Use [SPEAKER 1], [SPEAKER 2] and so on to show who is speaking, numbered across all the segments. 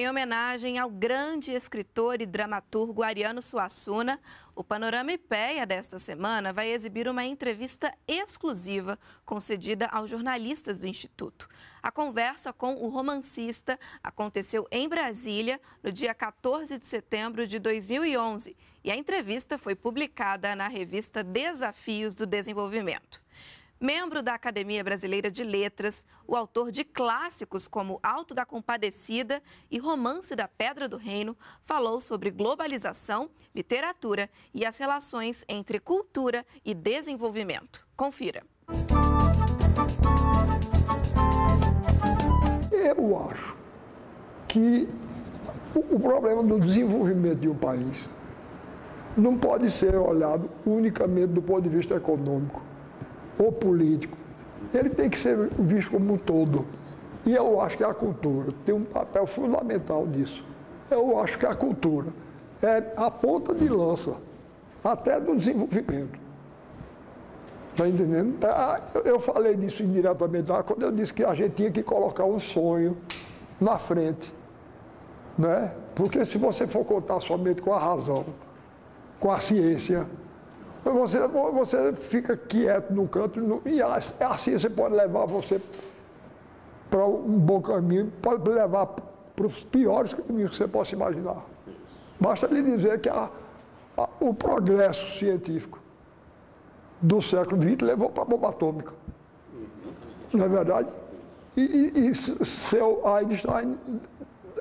[SPEAKER 1] Em homenagem ao grande escritor e dramaturgo Ariano Suassuna, o Panorama IPEA desta semana vai exibir uma entrevista exclusiva concedida aos jornalistas do Instituto. A conversa com o romancista aconteceu em Brasília no dia 14 de setembro de 2011 e a entrevista foi publicada na revista Desafios do Desenvolvimento. Membro da Academia Brasileira de Letras, o autor de clássicos como Alto da Compadecida e Romance da Pedra do Reino, falou sobre globalização, literatura e as relações entre cultura e desenvolvimento. Confira.
[SPEAKER 2] Eu acho que o problema do desenvolvimento de um país não pode ser olhado unicamente do ponto de vista econômico ou político, ele tem que ser visto como um todo. E eu acho que a cultura tem um papel fundamental nisso. Eu acho que a cultura é a ponta de lança até do desenvolvimento. Está entendendo? É, eu falei disso indiretamente lá quando eu disse que a gente tinha que colocar um sonho na frente. Né? Porque se você for contar somente com a razão, com a ciência, você, você fica quieto no canto e assim você pode levar você para um bom caminho, pode levar para os piores caminhos que você possa imaginar. Basta lhe dizer que a, a, o progresso científico do século XX levou para a bomba atômica. Não é verdade? E, e, e seu Einstein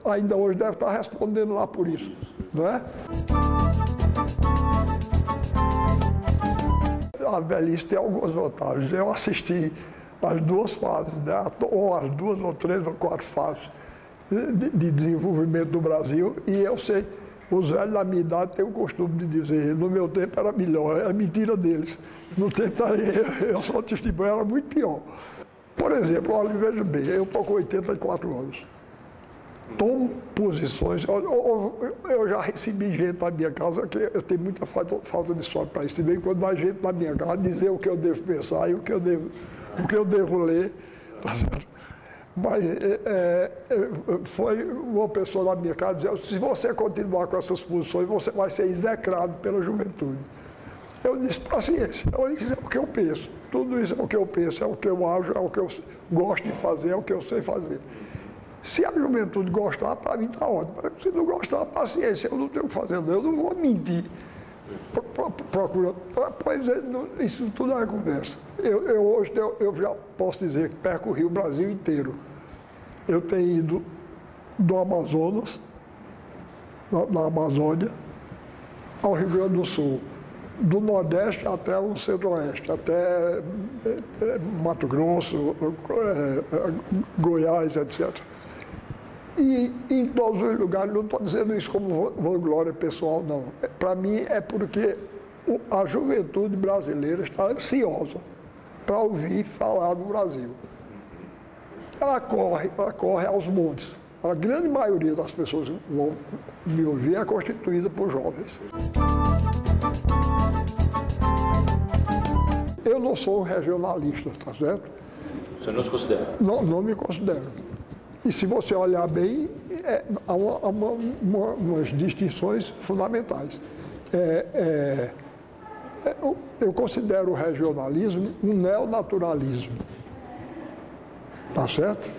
[SPEAKER 2] ainda hoje deve estar respondendo lá por isso, não é? A velhice tem algumas vantagens. Eu assisti as duas fases, né? ou as duas, ou três, ou quatro fases de, de desenvolvimento do Brasil, e eu sei, os velhos da minha idade têm o costume de dizer, no meu tempo era melhor, é mentira deles. No tempo eu, eu sou testemunho, era muito pior. Por exemplo, olha, veja bem, eu estou com 84 anos tomo posições. Eu, já recebi gente na minha casa que eu tenho muita falta, de sorte para isso. Também quando vai gente na minha casa dizer o que eu devo pensar e o que eu devo, o que eu devo ler. Tá Mas é, é, é, foi uma pessoa na minha casa dizendo, se você continuar com essas posições, você vai ser execrado pela juventude. Eu disse, paciência, isso é o que eu penso. Tudo isso é o que eu penso, é o que eu acho, é o que eu gosto de fazer, é o que eu sei fazer. Se a juventude gostar, para mim está ótimo. Se não gostar, paciência, eu não tenho o que fazer, eu não vou mentir. Procura. Pois é, isso tudo é conversa. Eu, eu hoje eu, eu, já posso dizer que percorri o Brasil inteiro. Eu tenho ido do Amazonas, na, na Amazônia, ao Rio Grande do Sul, do Nordeste até o Centro-Oeste, até é, é, Mato Grosso, é, Goiás, etc. E em todos os lugares, não estou dizendo isso como vanglória pessoal, não. É, Para mim é porque a juventude brasileira está ansiosa para ouvir falar do Brasil. Ela corre, ela corre aos montes. A grande maioria das pessoas que vão me ouvir é constituída por jovens. Eu não sou um regionalista, tá certo?
[SPEAKER 3] Você não se considera?
[SPEAKER 2] Não, não me considero. E se você olhar bem, é, há, uma, uma, uma, umas distinções fundamentais. É, é, é eu considero o regionalismo um neonaturalismo. Tá certo?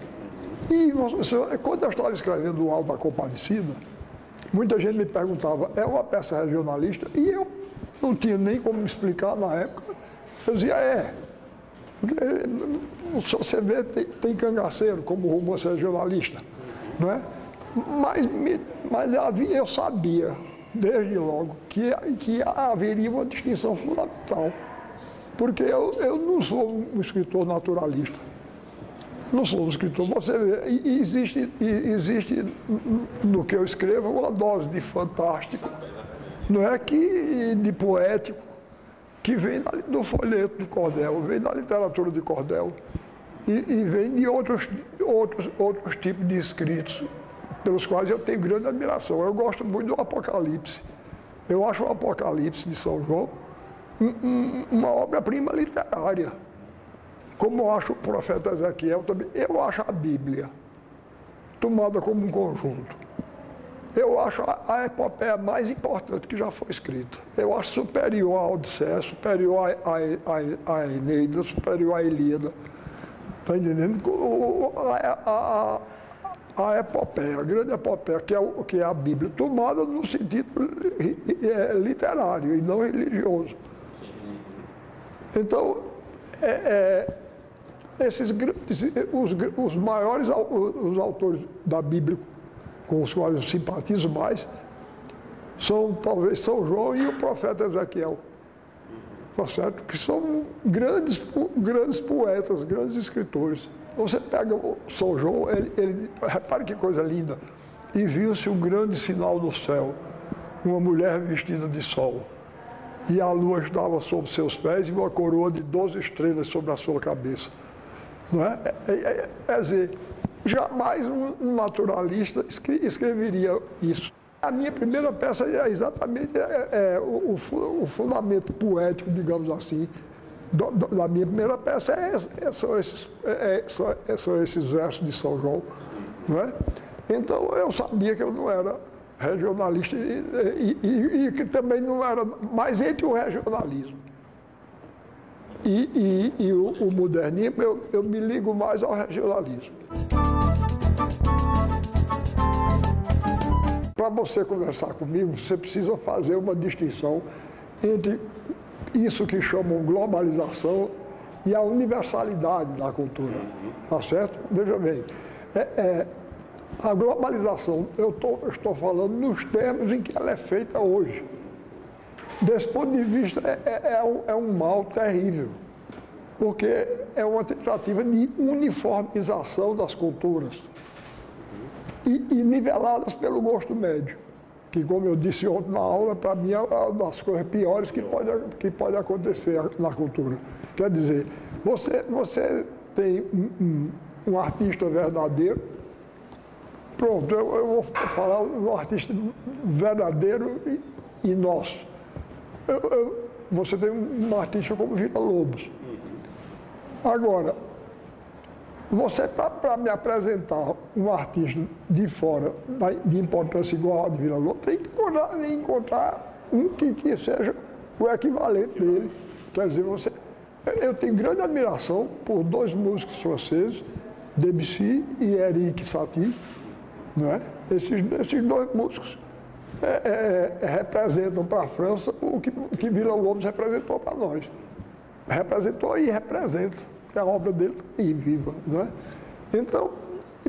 [SPEAKER 2] E você, quando eu estava escrevendo o Alto da Compadecida, muita gente me perguntava, é uma peça regionalista? E eu não tinha nem como explicar na época. Eu dizia, é. Porque se você vê, tem, tem cangaceiro como romance regionalista, não é? Mas, mas havia, eu sabia, desde logo, que, que haveria uma distinção fundamental. Porque eu, eu não sou um escritor naturalista. Não sou um escritor. Você vê, existe, existe no que eu escrevo uma dose de fantástico, não é que de poético, que vem do folheto de cordel, vem da literatura de cordel e, e vem de outros, outros, outros tipos de escritos pelos quais eu tenho grande admiração. Eu gosto muito do Apocalipse. Eu acho o Apocalipse de São João um, um, uma obra-prima literária. Como eu acho o profeta Ezequiel também, eu acho a Bíblia tomada como um conjunto. Eu acho a, a epopeia mais importante que já foi escrita. Eu acho superior à Odisseia, superior à, à, à Eneida, superior à Ilíada. Está entendendo? A, a, a, epopeia, a grande epopeia, que é, o, que é a Bíblia, tomada no sentido é, literário e não religioso. Então, é, é, esses grandes, os, os maiores os autores da Bíblia com os quais eu simpatizo mais, são talvez São João e o profeta Ezequiel. Tá certo? Que são grandes, grandes poetas, grandes escritores. Você pega São João, ele, ele, repare que coisa linda, e viu-se um grande sinal no céu, uma mulher vestida de sol. E a lua estava sobre seus pés e uma coroa de 12 estrelas sobre a sua cabeça. Não é? É, é, é, é dizer, Jamais um naturalista escreveria isso. A minha primeira peça é exatamente é, é, o, o, fundamento poético, digamos assim, do, do, da minha primeira peça é, é, são, esses, é, são, é, são, esses versos de São João. Não é? Então eu sabia que eu não era regionalista e, e, e, e que também não era mais entre o regionalismo e, o, o, modernismo, eu, eu me ligo mais ao regionalismo. Você conversar comigo, você precisa fazer uma distinção entre isso que chamam globalização e a universalidade da cultura. Tá certo? Veja bem, é, é, a globalização, eu tô, estou falando nos termos em que ela é feita hoje. Desse ponto de vista, é, é, é um, é um mal terrível porque é uma tentativa de uniformização das culturas e, e niveladas pelo gosto médio, que, como eu disse ontem na aula, para mim é uma das coisas piores que pode, que pode acontecer na cultura. Quer dizer, você, você tem um, um, um artista verdadeiro, pronto, eu, eu, vou falar um artista verdadeiro e, e nosso. Eu, eu, você tem um artista como Vila Lobos Agora, você, para me apresentar um artista de fora, de importância igual a de Vila Lobos, tem que encontrar, encontrar um que, que seja o equivalente dele. Quer dizer, você, eu tenho grande admiração por dois músicos franceses, Debussy e Eric Satie, não é? esses, esses dois músicos é, é, é representam para a França o que, que Vila Lobos representou para nós representou e representa, a obra dele está aí viva. É? Então,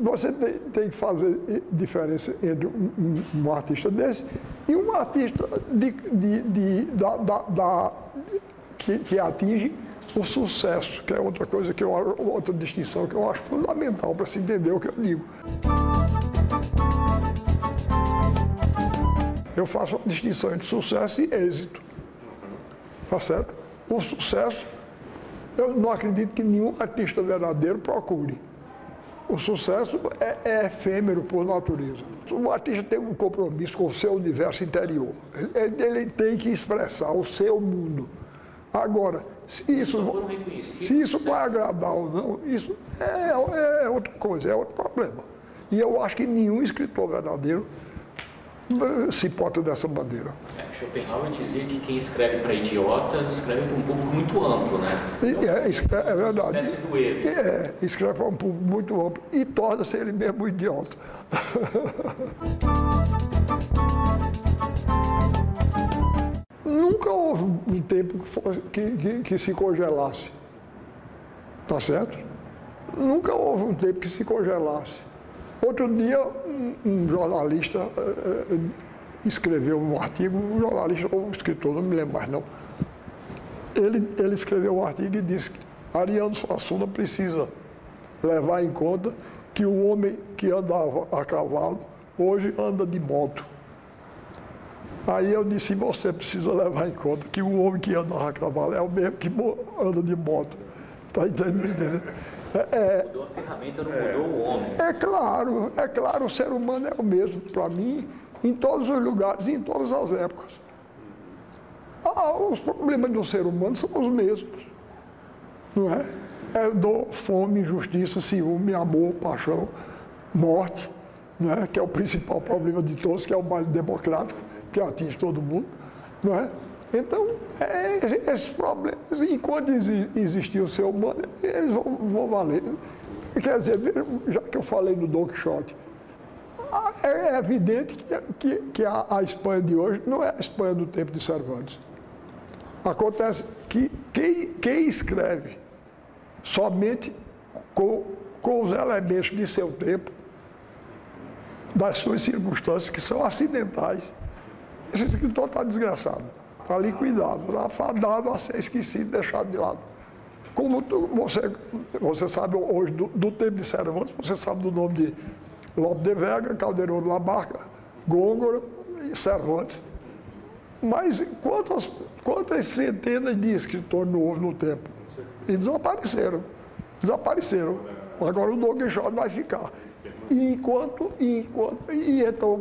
[SPEAKER 2] você tem, tem, que fazer diferença entre um, um, artista desse e um artista de, de, de da, da, da, que, que, atinge o sucesso, que é outra coisa que eu outra distinção que eu acho fundamental para se entender o que eu digo. Eu faço uma distinção entre sucesso e êxito. Tá certo? O sucesso eu não acredito que nenhum artista verdadeiro procure. O sucesso é, é efêmero por natureza. O artista tem um compromisso com o seu universo interior. Ele, ele tem que expressar o seu mundo. Agora, se isso, se isso vai agradar ou não, isso é, é outra coisa, é outro problema. E eu acho que nenhum escritor verdadeiro se porta dessa bandeira.
[SPEAKER 3] É, Schopenhauer dizia que quem escreve para idiotas escreve para um público muito amplo, né?
[SPEAKER 2] Então, é, é, é, verdade. Do êxito. É, escreve para um público muito amplo e torna-se ele mesmo idiota. Nunca houve um tempo que, que, que se congelasse. Tá certo? Nunca houve um tempo que se congelasse. Outro dia, um, jornalista uh, escreveu um artigo, um jornalista ou um escritor, não me lembro mais não. Ele, ele escreveu um artigo e disse que Ariano Suassuna precisa levar em conta que o homem que andava a cavalo hoje anda de moto. Aí eu disse, você precisa levar em conta que o homem que anda a cavalo é o mesmo que anda de moto. Está entendendo?
[SPEAKER 3] É, é, mudou a ferramenta, não mudou o homem.
[SPEAKER 2] É claro, é claro, o ser humano é o mesmo para mim, em todos os lugares, em todas as épocas. Ah, os problemas do ser humano são os mesmos. Não é? É dor, fome, injustiça, ciúme, amor, paixão, morte. né, que é o principal problema de todos, que é o mais democrático, que atinge todo mundo. Não é? Então, é, esses problemas, enquanto existir o ser humano, eles vão, vão valer. Quer dizer, já que eu falei do Don Quixote, é evidente que, que, que a, a, Espanha de hoje não é a Espanha do tempo de Cervantes. Acontece que quem, quem escreve somente com, com os elementos de seu tempo, das suas circunstâncias que são acidentais, esse escritor está desgraçado, está liquidado, está fadado a ser esquecido, deixado de lado. Como tu, você, você sabe hoje do, do tempo de Cervantes, você sabe do nome de Lope de Vega, Caldeirão de Labarca, Gôngora e Cervantes. Mas quantas, quantas centenas de escritores não houve no tempo? E desapareceram. Desapareceram. Agora o Don Quixote vai ficar. E enquanto, enquanto e então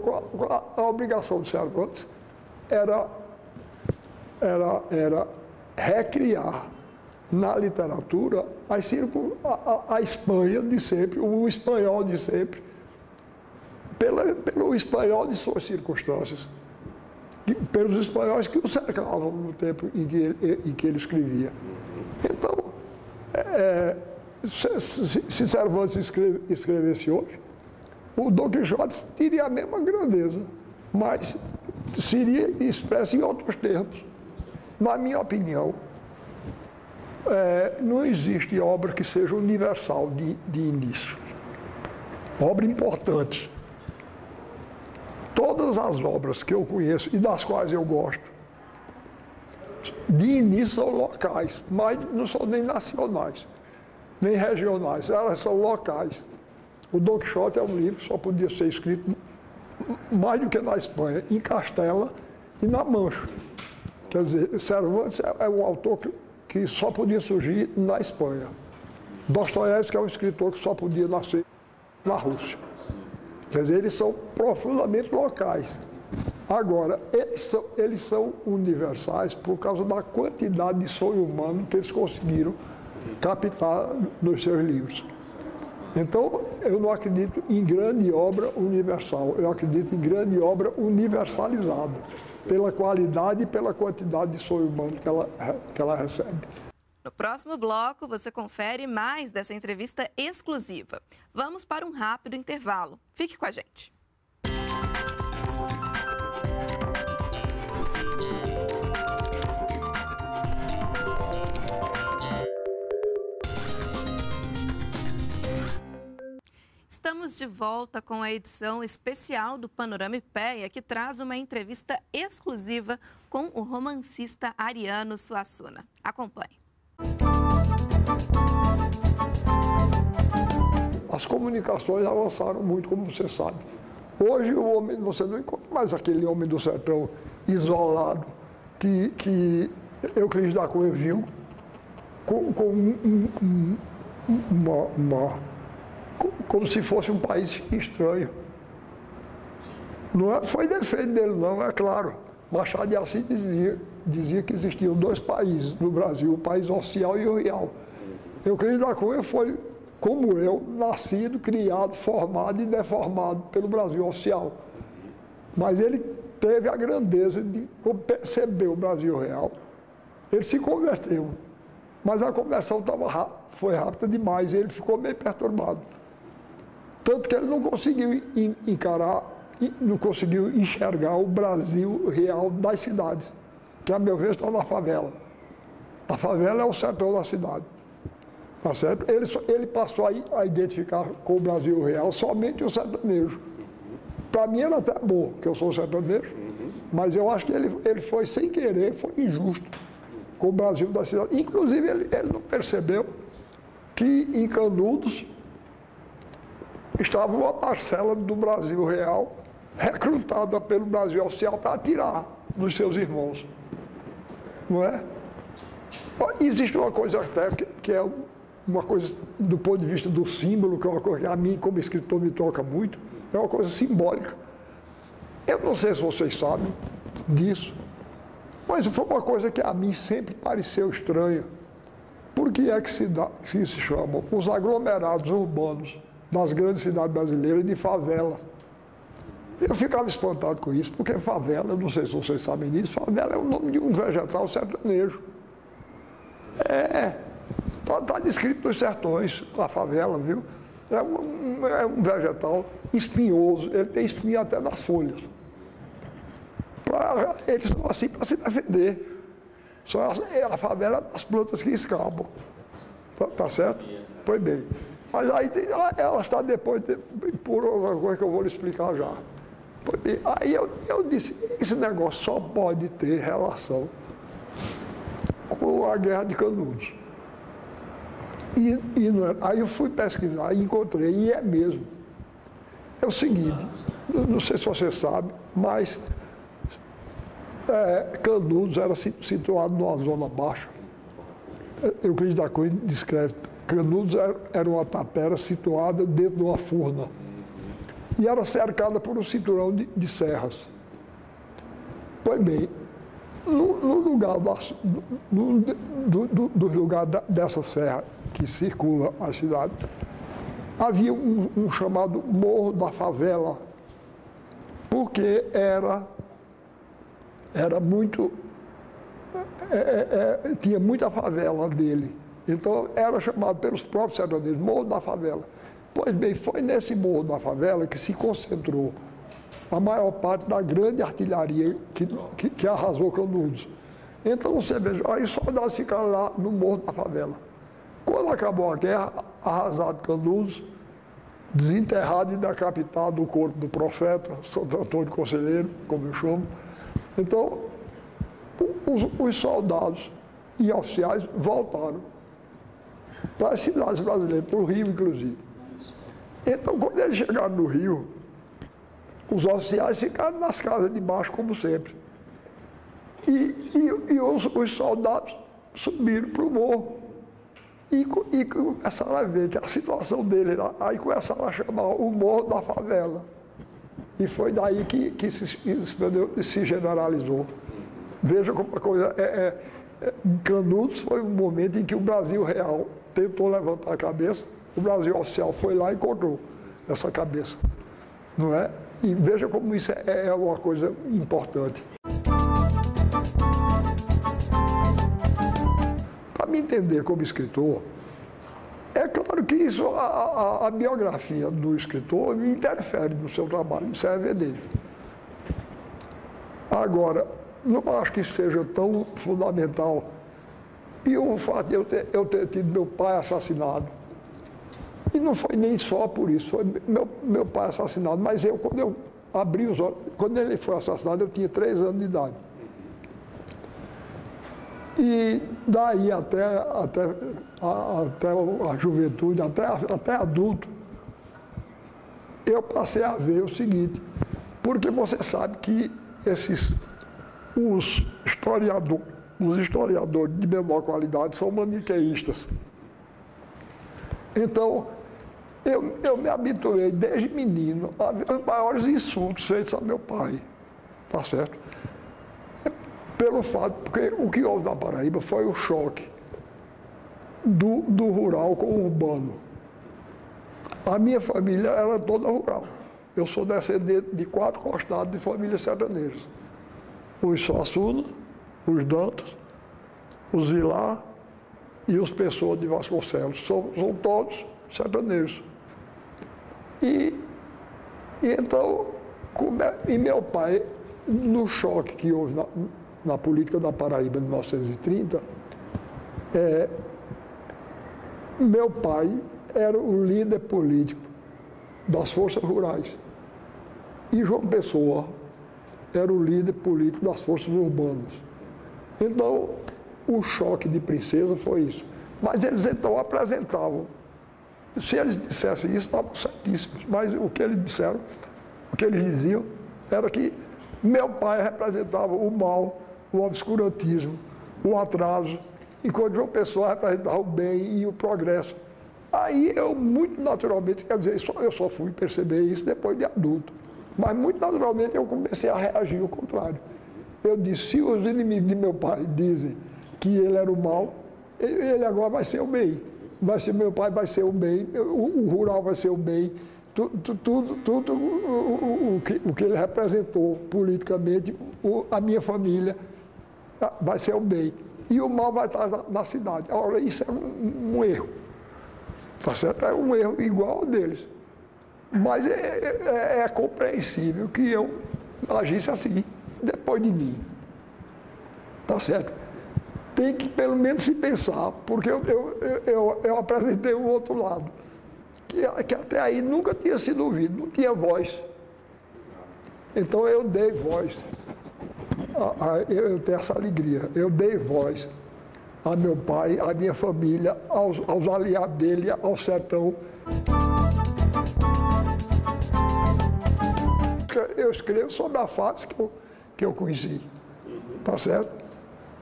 [SPEAKER 2] a, a obrigação de Cervantes era, era, era recriar na literatura a, a, a Espanha de sempre, o espanhol de sempre, pela, pelo espanhol de suas circunstâncias, pelos espanhóis que o cercavam no tempo em que ele, em que ele escrevia. Então, é, se, se Cervantes escreve, escrevesse hoje, o Don Quixote teria a mesma grandeza, mas seria expresso em outros termos. Na minha opinião, é, não existe obra que seja universal de, de início. Obra importante todas as obras que eu conheço e das quais eu gosto, de início são locais, mas não são nem nacionais, nem regionais, elas são locais. O Don Quixote é um livro só podia ser escrito mais do que na Espanha, em Castela e na Mancha. Quer dizer, Cervantes é um autor que, que só podia surgir na Espanha. Dostoiévski é um escritor que só podia nascer na Rússia. Quer dizer, eles são profundamente locais. Agora, eles são, eles são universais por causa da quantidade de sonho humano que eles conseguiram captar nos seus livros. Então, eu não acredito em grande obra universal, eu acredito em grande obra universalizada, pela qualidade e pela quantidade de sonho humano que ela, que ela recebe.
[SPEAKER 1] No próximo bloco, você confere mais dessa entrevista exclusiva. Vamos para um rápido intervalo. Fique com a gente. Estamos de volta com a edição especial do Panorama Ipéia, que traz uma entrevista exclusiva com o romancista Ariano Suassuna. Acompanhe.
[SPEAKER 2] As comunicações avançaram muito, como você sabe. Hoje o homem, você não encontra mais aquele homem do sertão isolado que, que Euclides da Cunha viu com, com um, um, uma, uma, como se fosse um país estranho. Não é, foi defeito dele, não, é claro. Machado de Assis dizia, dizia que existiam dois países no Brasil, o país oficial e o real. Euclides da Cunha foi, como eu, nascido, criado, formado e deformado pelo Brasil oficial. Mas ele teve a grandeza de perceber o Brasil real. Ele se converteu. Mas a conversão tava, foi rápida demais e ele ficou meio perturbado. Tanto que ele não conseguiu encarar, não conseguiu enxergar o Brasil real das cidades que a meu ver está na favela. A favela é o sertão da cidade. Tá certo? Ele, ele passou a, a identificar com o Brasil real somente o sertanejo. Para mim era até bom, que eu sou sertanejo, mas eu acho que ele, ele foi sem querer, foi injusto com o Brasil da cidade. Inclusive, ele, ele não percebeu que em Canudos estava uma parcela do Brasil real recrutada pelo Brasil oficial para atirar nos seus irmãos não é? Existe uma coisa até que é uma coisa do ponto de vista do símbolo, que é uma coisa que a mim, como escritor, me toca muito, é uma coisa simbólica. Eu não sei se vocês sabem disso, mas foi uma coisa que a mim sempre pareceu estranha. Por que é que se, dá, que se chamam os aglomerados urbanos das grandes cidades brasileiras de favelas? Eu ficava espantado com isso, porque favela, não sei se vocês sabem disso, favela é o nome de um vegetal sertanejo. É, está tá descrito nos sertões, a favela, viu? É um, é um vegetal espinhoso, ele tem espinho até nas folhas. Pra, eles são assim para se defender. Só a, é a favela das plantas que escapam. Tá, tá certo? Pois bem. Mas aí ela está depois, de, por outra coisa que eu vou lhe explicar já. Aí eu, eu disse, esse negócio só pode ter relação com a guerra de Canudos. E, e é, aí eu fui pesquisar e encontrei, e é mesmo. É o seguinte, não sei se você sabe, mas é, Canudos era situado numa zona baixa. Euclides da Cunha descreve, Canudos era uma tapera situada dentro de uma furna e era cercada por um cinturão de, de serras. Pois bem, no, no lugar das, no, do, do, do, lugar da, dessa serra que circula a cidade, havia um, um chamado Morro da Favela, porque era, era muito. É, é, é, tinha muita favela dele. Então era chamado pelos próprios sertanejos Morro da Favela. Pois bem, foi nesse morro da favela que se concentrou a maior parte da grande artilharia que, que, que arrasou Canudos. Então você veja, aí os soldados ficaram lá no morro da favela. Quando acabou a guerra, arrasado Canudos, desenterrado e decapitado o corpo do profeta, Santo Antônio Conselheiro, como eu chamo. Então, os, os soldados e oficiais voltaram para as cidades brasileiras, para o Rio, inclusive. Então, quando eles chegaram no Rio, os oficiais ficaram nas casas de baixo, como sempre. E, e, e os, os, soldados subiram para o morro. E, e começaram a ver que a situação dele era. Aí começaram a chamar o morro da favela. E foi daí que, que se, se generalizou. Veja como a coisa é, é, é. Canudos foi um momento em que o Brasil real tentou levantar a cabeça o Brasil oficial foi lá e encontrou essa cabeça. Não é? E veja como isso é, é uma coisa importante. Para me entender como escritor, é claro que isso, a, a, a, biografia do escritor interfere no seu trabalho, isso é evidente. Agora, não acho que seja tão fundamental. E o fato de eu ter, eu ter tido meu pai assassinado, e não foi nem só por isso, foi meu, meu pai assassinado, mas eu, quando eu abri os olhos, quando ele foi assassinado, eu tinha três anos de idade. E daí até, até, a, até a juventude, até, até adulto, eu passei a ver o seguinte, porque você sabe que esses, os historiadores, os historiadores de menor qualidade são maniqueístas. Então, eu, eu me habituei desde menino a os maiores insultos feitos a meu pai. Tá certo? É pelo fato, porque o que houve na Paraíba foi o choque do, do rural com o urbano. A minha família era toda rural. Eu sou descendente de quatro costados de famílias sertanejas. Os Suassuna, os Dantas, os Vilar e os Pessoas de Vasconcelos. São, são todos sertanejos. E, e então, e meu pai, no choque que houve na, na política da Paraíba em 1930, é, meu pai era o líder político das forças rurais. E João Pessoa era o líder político das forças urbanas. Então, o choque de princesa foi isso. Mas eles então apresentavam se eles dissessem isso, estavam certíssimos. Mas o que eles disseram, o que eles diziam, era que meu pai representava o mal, o obscurantismo, o atraso, enquanto João Pessoa representava o bem e o progresso. Aí eu, muito naturalmente, quer dizer, eu só fui perceber isso depois de adulto. Mas muito naturalmente eu comecei a reagir ao contrário. Eu disse, se os inimigos de meu pai dizem que ele era o mal, ele agora vai ser o bem vai ser meu pai vai ser o bem, o, o rural vai ser o bem, tudo, tudo, tudo o, o, que, o que ele representou politicamente, o, a minha família ah, vai ser o bem. E o mal vai estar na, na cidade. Ora, isso é um, um, erro. Tá certo? É um erro igual ao deles. Mas é, é, é compreensível que eu agisse assim, depois de mim. Tá certo? Tem que pelo menos se pensar, porque eu, eu, eu, eu apresentei o outro lado que, que até aí nunca tinha sido ouvido, não tinha voz. Então eu dei voz, eu tenho essa alegria, eu dei voz a meu pai, à minha família, aos, aos aliados dele, ao sertão. Eu escrevo sobre a fase que eu, que eu conheci, tá certo?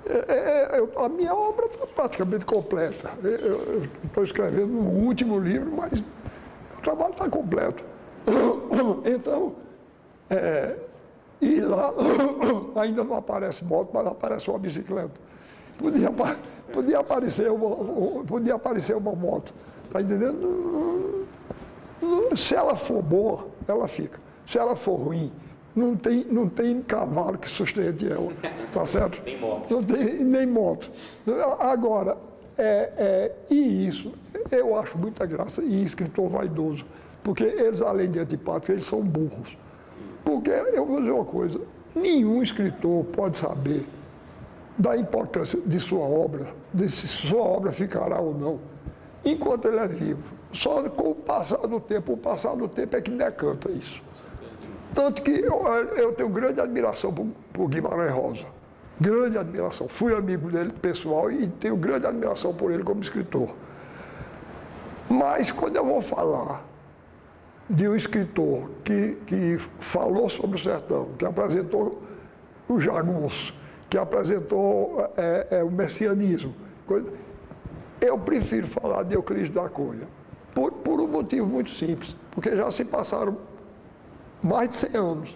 [SPEAKER 2] É, é, é a minha obra está praticamente completa. Eu estou escrevendo o último livro, mas o trabalho está completo. Então, é, e lá ainda não aparece moto, mas aparece uma bicicleta. Podia, podia, aparecer, uma, podia aparecer uma moto. Está entendendo? Se ela for boa, ela fica. Se ela for ruim, não tem, não tem cavalo que sustente ela. Tá certo?
[SPEAKER 3] nem moto.
[SPEAKER 2] Não tem nem moto. Agora, é, é, e isso, eu acho muita graça, e escritor vaidoso, porque eles, além de antipáticos, eles são burros. Porque, eu vou dizer uma coisa, nenhum escritor pode saber da importância de sua obra, de se sua obra ficará ou não, enquanto ele é vivo. Só com o passar do tempo, o passar do tempo é que decanta isso. Tanto que eu, eu tenho grande admiração por, por Guimarães Rosa grande admiração. Fui amigo dele pessoal e tenho grande admiração por ele como escritor. Mas quando eu vou falar de um escritor que, que falou sobre o sertão, que apresentou o jagunço, que apresentou é, é, o messianismo, eu prefiro falar de Euclides da Cunha, por, por um motivo muito simples, porque já se passaram mais de 100 anos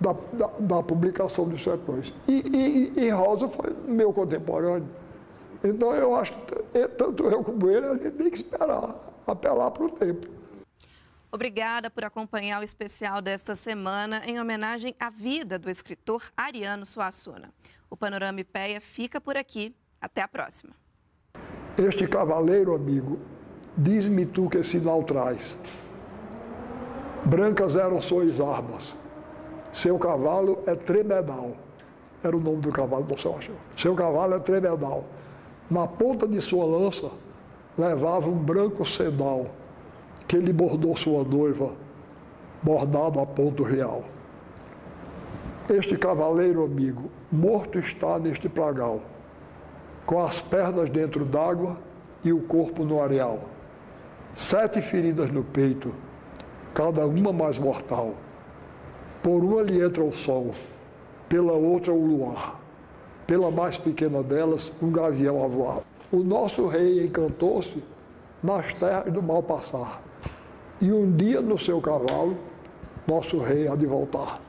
[SPEAKER 2] da, da, da publicação dos sertões. E, e, e, Rosa foi meu contemporâneo. Então eu acho que tanto eu como ele, a gente tem que esperar, apelar para o tempo.
[SPEAKER 1] Obrigada por acompanhar o especial desta semana em homenagem à vida do escritor Ariano Suassuna. O Panorama IPEA fica por aqui. Até a próxima.
[SPEAKER 2] Este cavaleiro, amigo, diz-me tu que sinal traz. Brancas eram suas armas seu cavalo é tremedal. Era o nome do cavalo do Sérgio. Seu cavalo é tremedal. Na ponta de sua lança levava um branco sedal que lhe bordou sua noiva, bordado a ponto real. Este cavaleiro amigo, morto está neste pragal, com as pernas dentro d'água e o corpo no areal. Sete feridas no peito, cada uma mais mortal. Por uma lhe entra o sol, pela outra o luar. Pela mais pequena delas, um gavião a voar. O nosso rei encantou-se nas terras do mal passar. E um dia no seu cavalo, nosso rei há de voltar.